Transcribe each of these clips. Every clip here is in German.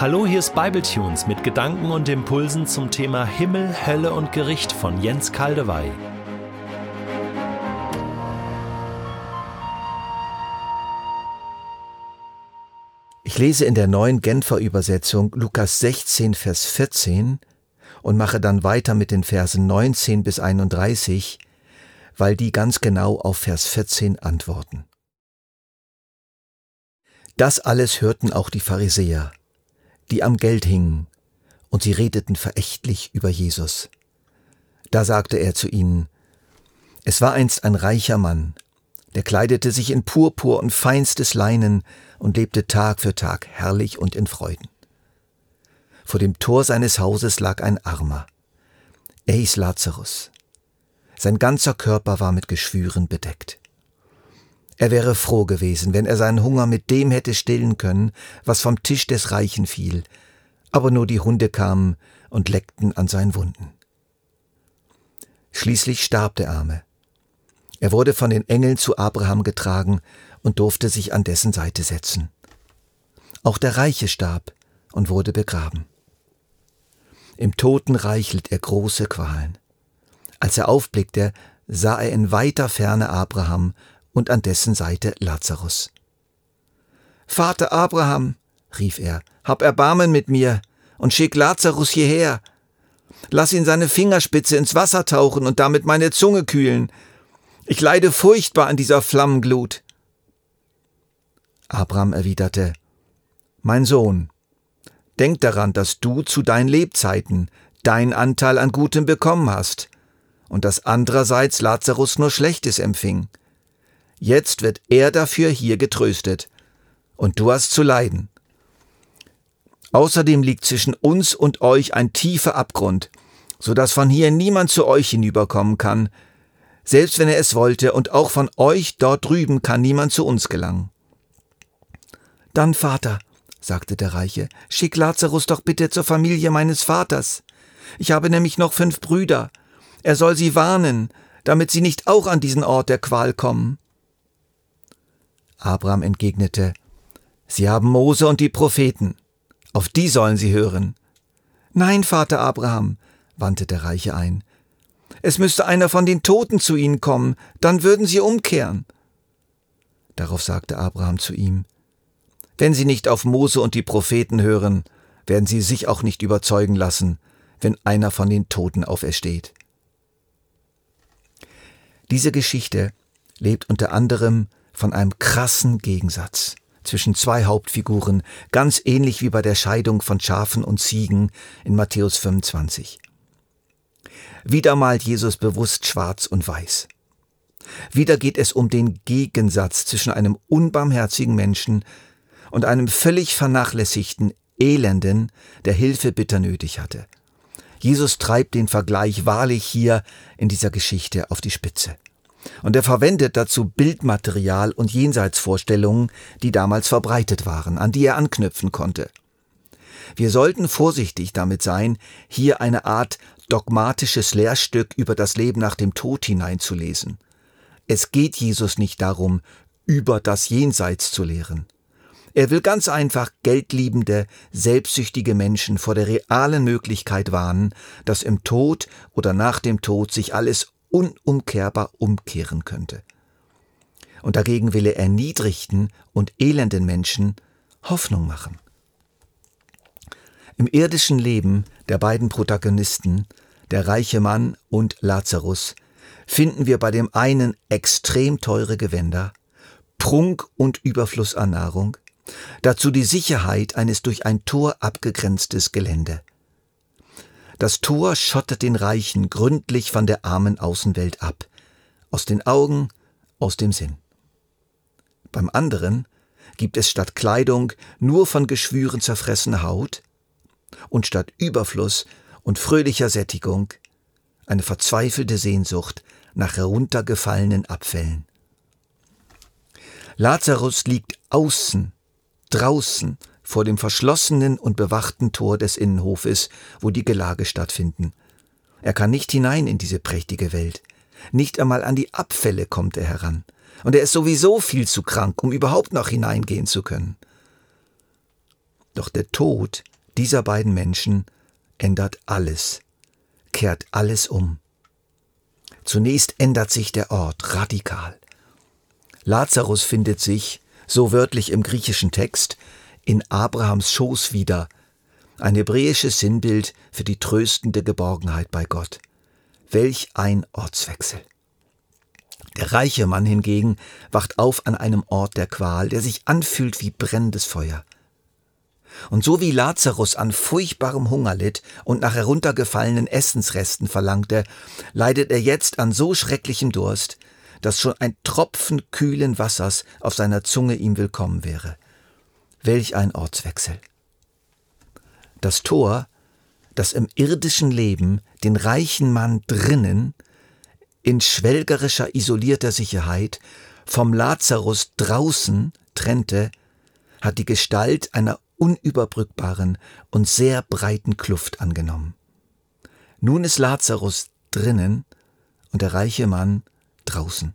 Hallo, hier ist Bibletunes mit Gedanken und Impulsen zum Thema Himmel, Hölle und Gericht von Jens Kaldewey. Ich lese in der neuen Genfer Übersetzung Lukas 16, Vers 14 und mache dann weiter mit den Versen 19 bis 31, weil die ganz genau auf Vers 14 antworten. Das alles hörten auch die Pharisäer die am Geld hingen, und sie redeten verächtlich über Jesus. Da sagte er zu ihnen, Es war einst ein reicher Mann, der kleidete sich in Purpur und feinstes Leinen und lebte Tag für Tag herrlich und in Freuden. Vor dem Tor seines Hauses lag ein Armer. Er hieß Lazarus. Sein ganzer Körper war mit Geschwüren bedeckt. Er wäre froh gewesen, wenn er seinen Hunger mit dem hätte stillen können, was vom Tisch des Reichen fiel, aber nur die Hunde kamen und leckten an seinen Wunden. Schließlich starb der Arme. Er wurde von den Engeln zu Abraham getragen und durfte sich an dessen Seite setzen. Auch der Reiche starb und wurde begraben. Im Totenreich litt er große Qualen. Als er aufblickte, sah er in weiter Ferne Abraham und an dessen Seite Lazarus. Vater Abraham, rief er, hab Erbarmen mit mir und schick Lazarus hierher. Lass ihn seine Fingerspitze ins Wasser tauchen und damit meine Zunge kühlen. Ich leide furchtbar an dieser Flammenglut. Abraham erwiderte, Mein Sohn, denk daran, dass du zu deinen Lebzeiten deinen Anteil an Gutem bekommen hast und dass andererseits Lazarus nur Schlechtes empfing. Jetzt wird er dafür hier getröstet. Und du hast zu leiden. Außerdem liegt zwischen uns und euch ein tiefer Abgrund, so dass von hier niemand zu euch hinüberkommen kann, selbst wenn er es wollte, und auch von euch dort drüben kann niemand zu uns gelangen. Dann, Vater, sagte der Reiche, schick Lazarus doch bitte zur Familie meines Vaters. Ich habe nämlich noch fünf Brüder. Er soll sie warnen, damit sie nicht auch an diesen Ort der Qual kommen. Abraham entgegnete, Sie haben Mose und die Propheten, auf die sollen Sie hören. Nein, Vater Abraham, wandte der Reiche ein, es müsste einer von den Toten zu Ihnen kommen, dann würden Sie umkehren. Darauf sagte Abraham zu ihm, Wenn Sie nicht auf Mose und die Propheten hören, werden Sie sich auch nicht überzeugen lassen, wenn einer von den Toten aufersteht. Diese Geschichte lebt unter anderem von einem krassen Gegensatz zwischen zwei Hauptfiguren, ganz ähnlich wie bei der Scheidung von Schafen und Ziegen in Matthäus 25. Wieder malt Jesus bewusst schwarz und weiß. Wieder geht es um den Gegensatz zwischen einem unbarmherzigen Menschen und einem völlig vernachlässigten Elenden, der Hilfe bitter nötig hatte. Jesus treibt den Vergleich wahrlich hier in dieser Geschichte auf die Spitze. Und er verwendet dazu Bildmaterial und Jenseitsvorstellungen, die damals verbreitet waren, an die er anknüpfen konnte. Wir sollten vorsichtig damit sein, hier eine Art dogmatisches Lehrstück über das Leben nach dem Tod hineinzulesen. Es geht Jesus nicht darum, über das Jenseits zu lehren. Er will ganz einfach geldliebende, selbstsüchtige Menschen vor der realen Möglichkeit warnen, dass im Tod oder nach dem Tod sich alles unumkehrbar umkehren könnte. Und dagegen will er erniedrigten und elenden Menschen Hoffnung machen. Im irdischen Leben der beiden Protagonisten, der reiche Mann und Lazarus, finden wir bei dem einen extrem teure Gewänder, Prunk und Überfluss an Nahrung, dazu die Sicherheit eines durch ein Tor abgegrenztes Gelände. Das Tor schottet den Reichen gründlich von der armen Außenwelt ab, aus den Augen, aus dem Sinn. Beim anderen gibt es statt Kleidung nur von Geschwüren zerfressene Haut und statt Überfluss und fröhlicher Sättigung eine verzweifelte Sehnsucht nach heruntergefallenen Abfällen. Lazarus liegt außen, draußen vor dem verschlossenen und bewachten Tor des Innenhofes, wo die Gelage stattfinden. Er kann nicht hinein in diese prächtige Welt. Nicht einmal an die Abfälle kommt er heran. Und er ist sowieso viel zu krank, um überhaupt noch hineingehen zu können. Doch der Tod dieser beiden Menschen ändert alles, kehrt alles um. Zunächst ändert sich der Ort radikal. Lazarus findet sich, so wörtlich im griechischen Text, in Abrahams Schoß wieder, ein hebräisches Sinnbild für die tröstende Geborgenheit bei Gott. Welch ein Ortswechsel. Der reiche Mann hingegen wacht auf an einem Ort der Qual, der sich anfühlt wie brennendes Feuer. Und so wie Lazarus an furchtbarem Hunger litt und nach heruntergefallenen Essensresten verlangte, leidet er jetzt an so schrecklichem Durst, dass schon ein Tropfen kühlen Wassers auf seiner Zunge ihm willkommen wäre. Welch ein Ortswechsel. Das Tor, das im irdischen Leben den reichen Mann drinnen in schwelgerischer isolierter Sicherheit vom Lazarus draußen trennte, hat die Gestalt einer unüberbrückbaren und sehr breiten Kluft angenommen. Nun ist Lazarus drinnen und der reiche Mann draußen.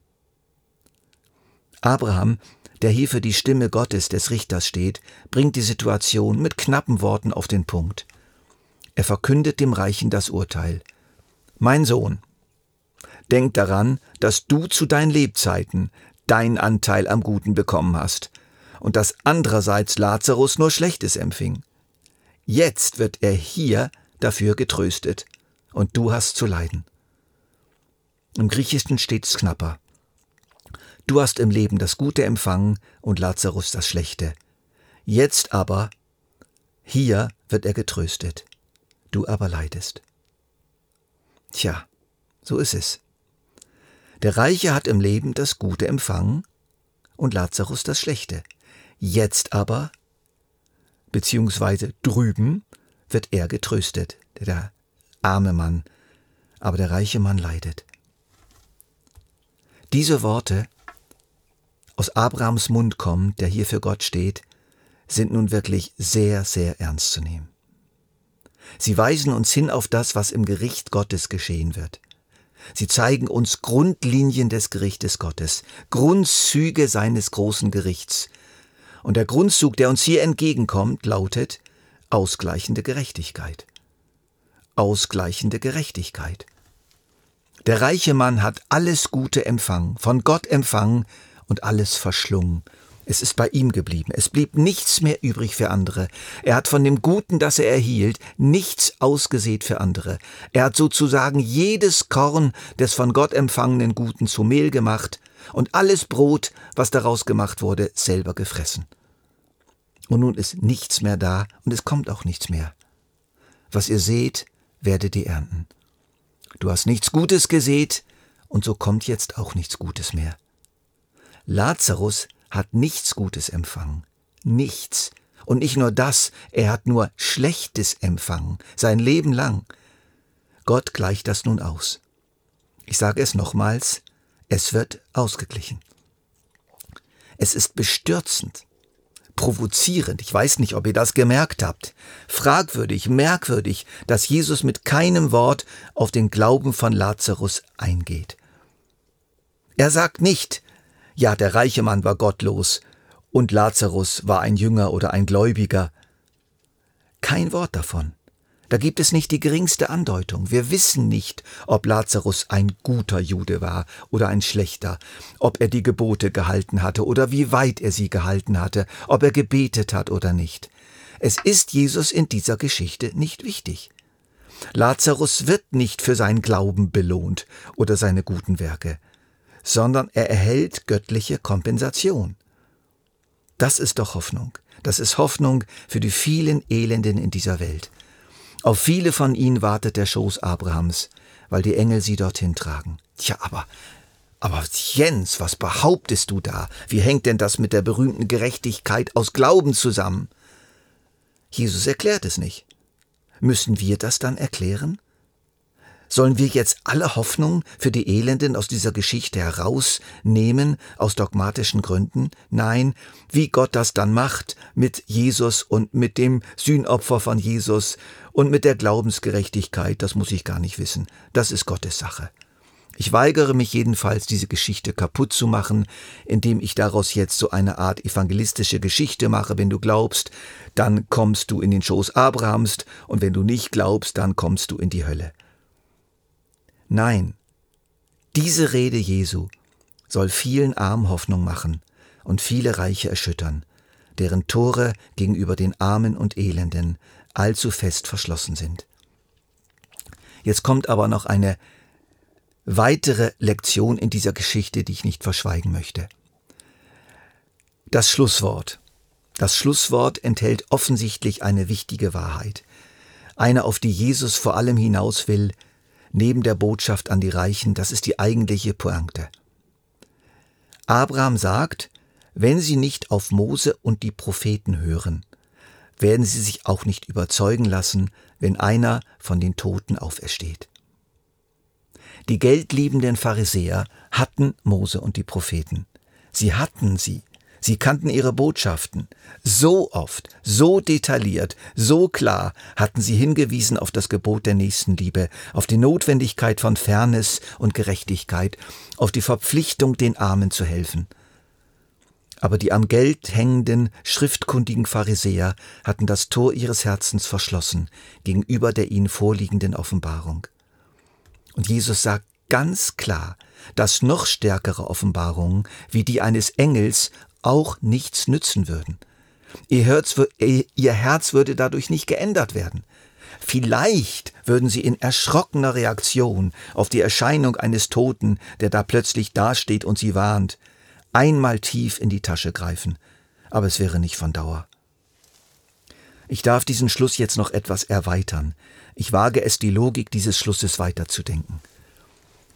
Abraham, der hier für die Stimme Gottes des Richters steht, bringt die Situation mit knappen Worten auf den Punkt. Er verkündet dem Reichen das Urteil. Mein Sohn, denk daran, dass du zu deinen Lebzeiten dein Anteil am Guten bekommen hast und dass andererseits Lazarus nur Schlechtes empfing. Jetzt wird er hier dafür getröstet und du hast zu leiden. Im Griechischen steht es knapper. Du hast im Leben das Gute empfangen und Lazarus das Schlechte. Jetzt aber, hier wird er getröstet, du aber leidest. Tja, so ist es. Der Reiche hat im Leben das Gute empfangen und Lazarus das Schlechte. Jetzt aber, beziehungsweise drüben, wird er getröstet, der arme Mann, aber der reiche Mann leidet. Diese Worte aus Abrahams Mund kommen, der hier für Gott steht, sind nun wirklich sehr, sehr ernst zu nehmen. Sie weisen uns hin auf das, was im Gericht Gottes geschehen wird. Sie zeigen uns Grundlinien des Gerichtes Gottes, Grundzüge seines großen Gerichts. Und der Grundzug, der uns hier entgegenkommt, lautet ausgleichende Gerechtigkeit. Ausgleichende Gerechtigkeit. Der reiche Mann hat alles Gute empfangen, von Gott empfangen und alles verschlungen. Es ist bei ihm geblieben. Es blieb nichts mehr übrig für andere. Er hat von dem Guten, das er erhielt, nichts ausgesät für andere. Er hat sozusagen jedes Korn des von Gott empfangenen Guten zu Mehl gemacht und alles Brot, was daraus gemacht wurde, selber gefressen. Und nun ist nichts mehr da und es kommt auch nichts mehr. Was ihr seht, werdet ihr ernten. Du hast nichts Gutes gesät und so kommt jetzt auch nichts Gutes mehr. Lazarus hat nichts Gutes empfangen. Nichts. Und nicht nur das, er hat nur Schlechtes empfangen, sein Leben lang. Gott gleicht das nun aus. Ich sage es nochmals, es wird ausgeglichen. Es ist bestürzend, provozierend, ich weiß nicht, ob ihr das gemerkt habt, fragwürdig, merkwürdig, dass Jesus mit keinem Wort auf den Glauben von Lazarus eingeht. Er sagt nicht, ja, der reiche Mann war gottlos und Lazarus war ein Jünger oder ein Gläubiger. Kein Wort davon. Da gibt es nicht die geringste Andeutung. Wir wissen nicht, ob Lazarus ein guter Jude war oder ein schlechter, ob er die Gebote gehalten hatte oder wie weit er sie gehalten hatte, ob er gebetet hat oder nicht. Es ist Jesus in dieser Geschichte nicht wichtig. Lazarus wird nicht für sein Glauben belohnt oder seine guten Werke sondern er erhält göttliche Kompensation. Das ist doch Hoffnung. Das ist Hoffnung für die vielen Elenden in dieser Welt. Auf viele von ihnen wartet der Schoß Abrahams, weil die Engel sie dorthin tragen. Tja, aber, aber Jens, was behauptest du da? Wie hängt denn das mit der berühmten Gerechtigkeit aus Glauben zusammen? Jesus erklärt es nicht. Müssen wir das dann erklären? Sollen wir jetzt alle Hoffnung für die Elenden aus dieser Geschichte herausnehmen, aus dogmatischen Gründen? Nein, wie Gott das dann macht mit Jesus und mit dem Sühnopfer von Jesus und mit der Glaubensgerechtigkeit, das muss ich gar nicht wissen. Das ist Gottes Sache. Ich weigere mich jedenfalls, diese Geschichte kaputt zu machen, indem ich daraus jetzt so eine Art evangelistische Geschichte mache, wenn du glaubst, dann kommst du in den Schoß Abrahams, und wenn du nicht glaubst, dann kommst du in die Hölle. Nein, diese Rede Jesu soll vielen Armen Hoffnung machen und viele Reiche erschüttern, deren Tore gegenüber den Armen und Elenden allzu fest verschlossen sind. Jetzt kommt aber noch eine weitere Lektion in dieser Geschichte, die ich nicht verschweigen möchte. Das Schlusswort. Das Schlusswort enthält offensichtlich eine wichtige Wahrheit, eine, auf die Jesus vor allem hinaus will, neben der Botschaft an die Reichen, das ist die eigentliche Pointe. Abraham sagt, wenn sie nicht auf Mose und die Propheten hören, werden sie sich auch nicht überzeugen lassen, wenn einer von den Toten aufersteht. Die geldliebenden Pharisäer hatten Mose und die Propheten. Sie hatten sie. Sie kannten ihre Botschaften. So oft, so detailliert, so klar hatten sie hingewiesen auf das Gebot der Nächstenliebe, auf die Notwendigkeit von Fairness und Gerechtigkeit, auf die Verpflichtung, den Armen zu helfen. Aber die am Geld hängenden, schriftkundigen Pharisäer hatten das Tor ihres Herzens verschlossen gegenüber der ihnen vorliegenden Offenbarung. Und Jesus sagt ganz klar, dass noch stärkere Offenbarungen wie die eines Engels auch nichts nützen würden. Ihr Herz, ihr Herz würde dadurch nicht geändert werden. Vielleicht würden sie in erschrockener Reaktion auf die Erscheinung eines Toten, der da plötzlich dasteht und sie warnt, einmal tief in die Tasche greifen, aber es wäre nicht von Dauer. Ich darf diesen Schluss jetzt noch etwas erweitern. Ich wage es, die Logik dieses Schlusses weiterzudenken.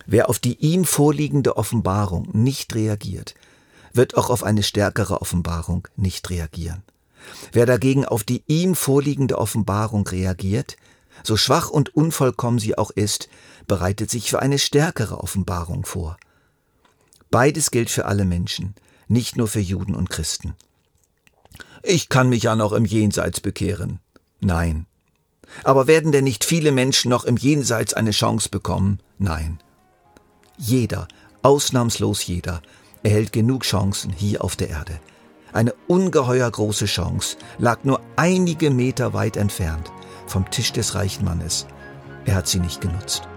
Wer auf die ihm vorliegende Offenbarung nicht reagiert, wird auch auf eine stärkere Offenbarung nicht reagieren. Wer dagegen auf die ihm vorliegende Offenbarung reagiert, so schwach und unvollkommen sie auch ist, bereitet sich für eine stärkere Offenbarung vor. Beides gilt für alle Menschen, nicht nur für Juden und Christen. Ich kann mich ja noch im Jenseits bekehren. Nein. Aber werden denn nicht viele Menschen noch im Jenseits eine Chance bekommen? Nein. Jeder, ausnahmslos jeder, erhält genug Chancen hier auf der Erde. Eine ungeheuer große Chance lag nur einige Meter weit entfernt vom Tisch des reichen Mannes. Er hat sie nicht genutzt.